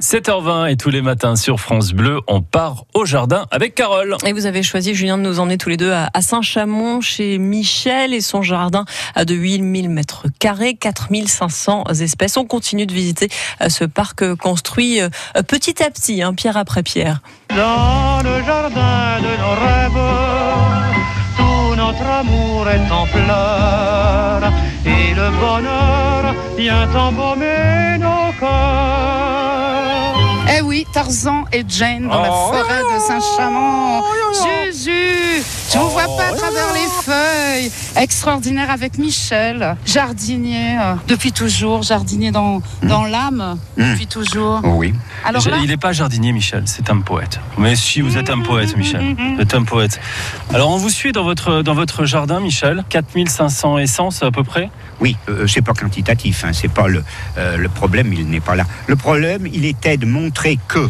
7h20 et tous les matins sur France Bleu, on part au jardin avec Carole. Et vous avez choisi, Julien, de nous emmener tous les deux à Saint-Chamond chez Michel et son jardin de 8000 mètres carrés, 4500 espèces. On continue de visiter euh, ce parc euh, construit euh, petit à petit, hein, pierre après pierre. Dans le jardin de nos rêves, tout notre amour est en fleurs et le bonheur vient embaumer. Oui, Tarzan et Jane dans la Oh. forêt de Saint-Chamond. Jésus, je vous vois pas à travers les feuilles. Extraordinaire avec Michel, jardinier euh, depuis toujours, jardinier dans, dans l'âme depuis toujours. Oui. Alors là, Il n'est pas jardinier, Michel, c'est un poète. Mais si, vous êtes un poète, Michel. Vous êtes un poète. Alors, on vous suit dans votre, dans votre jardin, Michel. 4500 essences à peu près. Oui, euh, c'est pas quantitatif, hein, c'est pas le, euh, le problème, il n'est pas là. Le problème, il était de montrer que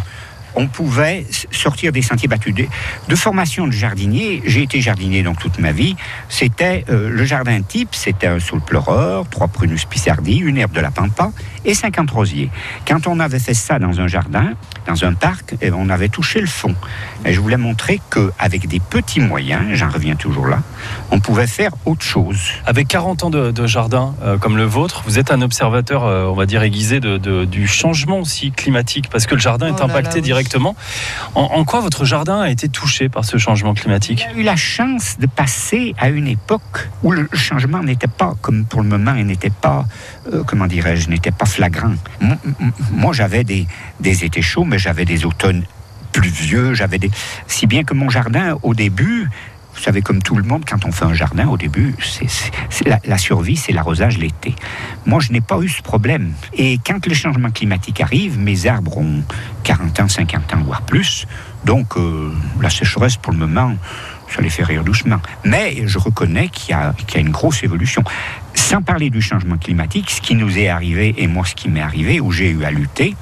on pouvait sortir des sentiers battus. De, de formation de jardinier, j'ai été jardinier donc toute ma vie. C'était euh, le jardin type, c'était un saule pleureur, trois prunus pissardi, une herbe de la pampa et 50 rosiers. Quand on avait fait ça dans un jardin, dans un parc, eh, on avait touché le fond. Et je voulais montrer que avec des petits moyens, j'en reviens toujours là, on pouvait faire autre chose. Avec 40 ans de, de jardin euh, comme le vôtre, vous êtes un observateur, euh, on va dire, aiguisé de, de- du changement aussi climatique, parce que le jardin Oh est là impacté là, oui. directement. En, quoi votre jardin a été touché par ce changement climatique? J'ai eu la chance de passer à une époque où le changement n'était pas, comme pour le moment, il n'était pas, euh, comment dirais-je, n'était pas flagrant. Moi, j'avais des, des étés chauds, mais j'avais des automnes pluvieux, j'avais des... Si bien que mon jardin, au début, vous savez, comme tout le monde, quand on fait un jardin, au début, c'est, la, survie, c'est l'arrosage l'été. Moi, je n'ai pas eu ce problème. Et quand le changement climatique arrive, mes arbres ont 40 ans, 50 ans, voire plus. Donc, euh, la sécheresse, pour le moment, ça les fait rire doucement. Mais je reconnais qu'il y, y a une grosse évolution. Sans parler du changement climatique, ce qui nous est arrivé, et moi ce qui m'est arrivé, où j'ai eu à lutter,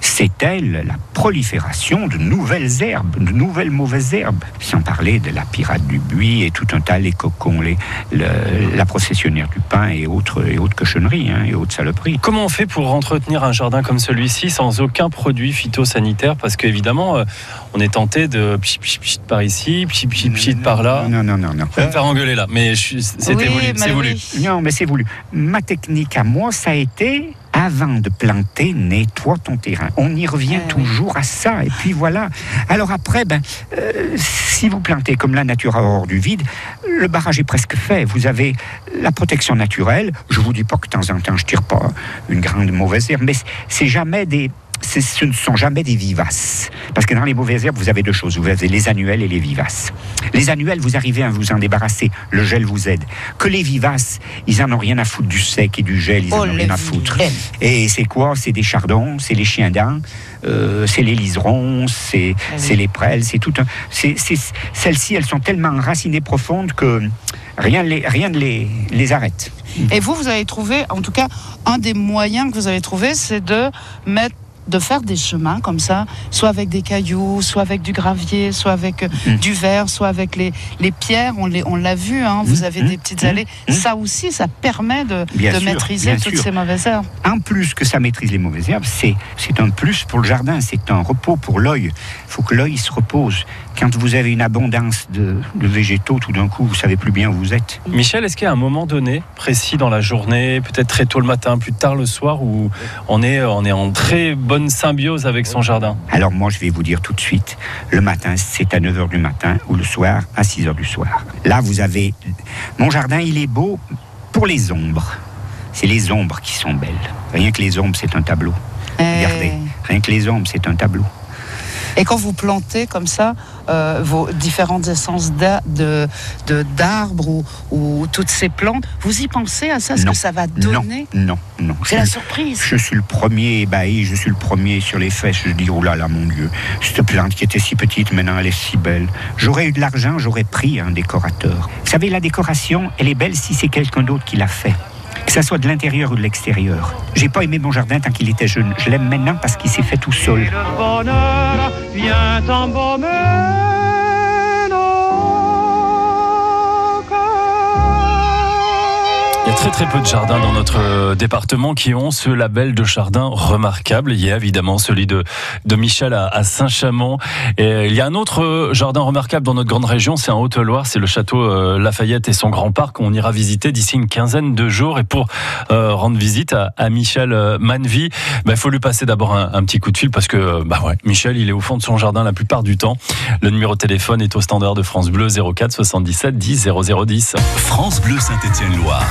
c'était la la prolifération de nouvelles herbes, de nouvelles mauvaises herbes. Sans parler de la pirate du buis et tout un tas, les cocons, les, le- la processionnaire du pain et autres, et autres cochonneries, hein, et autres saloperies. Comment on fait pour entretenir un jardin comme celui-ci sans aucun produit phytosanitaire? Parce qu'évidemment, euh, on est tenté de pchit, pchit, pchit par ici, pchit, pchit, pchit par là. Non, non, non, non. Je vais me faire engueuler là, mais c'était Oui, voulu. C'est voulu. Non, mais c'est voulu. Ma technique à moi, ça a été avant de planter, nettoie ton terrain. On y revient Eh oui. toujours à ça. Et puis voilà. Alors après, ben, euh, si vous plantez comme la nature a horreur du vide, le barrage est presque fait. Vous avez la protection naturelle. Je vous dis pas que de temps en temps, je tire pas une grande mauvaise herbe, mais c'est jamais des ce ne sont jamais des vivaces. Parce que dans les mauvaises herbes, vous avez deux choses. Vous avez les annuelles et les vivaces. Les annuelles, vous arrivez à vous en débarrasser. Le gel vous aide. Que les vivaces, ils en ont rien à foutre du sec et du gel. Ils en Oh, ont les rien à foutre. vilaines. Et c'est quoi? C'est des chardons, c'est les chiens dents, euh, c'est les liserons, c'est Ah oui. les prêles, c'est tout un. Celles-ci, elles sont tellement enracinées profondes que rien, ne les, rien ne les, les arrête. Et vous, vous avez trouvé, en tout cas, un des moyens que vous avez trouvé, c'est de mettre de faire des chemins comme ça, soit avec des cailloux, soit avec du gravier, soit avec euh, Mm. du verre, soit avec les, les pierres. On les- on l'a vu, hein, vous Mm, avez des petites mm, allées. mm. Ça aussi, ça permet de, de sûr, maîtriser toutes sûr. ces mauvaises herbes. En plus que ça maîtrise les mauvaises herbes, c'est c'est un plus pour le jardin, c'est un repos pour l'œil. Il faut que l'œil se repose. Quand vous avez une abondance de, de végétaux, tout d'un coup, vous savez plus bien où vous êtes. Michel, est-ce qu'il y a un moment donné, précis dans la journée, peut-être très tôt le matin, plus tard le soir, où on est, on est en très bonne symbiose avec son jardin Alors moi, je vais vous dire tout de suite, le matin, c'est à 9h du matin ou le soir à 6h du soir. Là, vous avez... Mon jardin, il est beau pour les ombres. C'est les ombres qui sont belles. Rien que les ombres, c'est un tableau. Regardez, rien que les ombres, c'est un tableau. Et quand vous plantez comme ça euh, vos différentes essences d'arbres ou, ou toutes ces plantes, vous y pensez à ça, ce Non. que ça va donner Non, non, non. C'est la surprise. Je suis le premier ébahi, je suis le premier sur les fesses. Je dis, oh là là, mon Dieu, cette plante qui était si petite, maintenant elle est si belle. J'aurais eu de l'argent, j'aurais pris un décorateur. Vous savez, la décoration, elle est belle si c'est quelqu'un d'autre qui l'a fait. Que ça soit de l'intérieur ou de l'extérieur. J'ai pas aimé mon jardin tant qu'il était jeune. Je l'aime maintenant parce qu'il s'est fait tout seul. Très très peu de jardins dans notre euh, département qui ont ce label de jardin remarquable. Il y a évidemment celui de, de Michel à, Saint-Chamond. Et il y a un autre euh, jardin remarquable dans notre grande région, c'est en Haute-Loire, c'est le château euh, Lafayette et son grand parc. On ira visiter d'ici une quinzaine de jours. Et pour euh, rendre visite à, à Michel euh, Manvy, bah, il faut lui passer d'abord un, petit coup de fil parce que euh, bah ouais, Michel, il est au fond de son jardin la plupart du temps. Le numéro de téléphone est au standard de France Bleu 04 77 10 0010. France Bleu Saint-Étienne-Loire.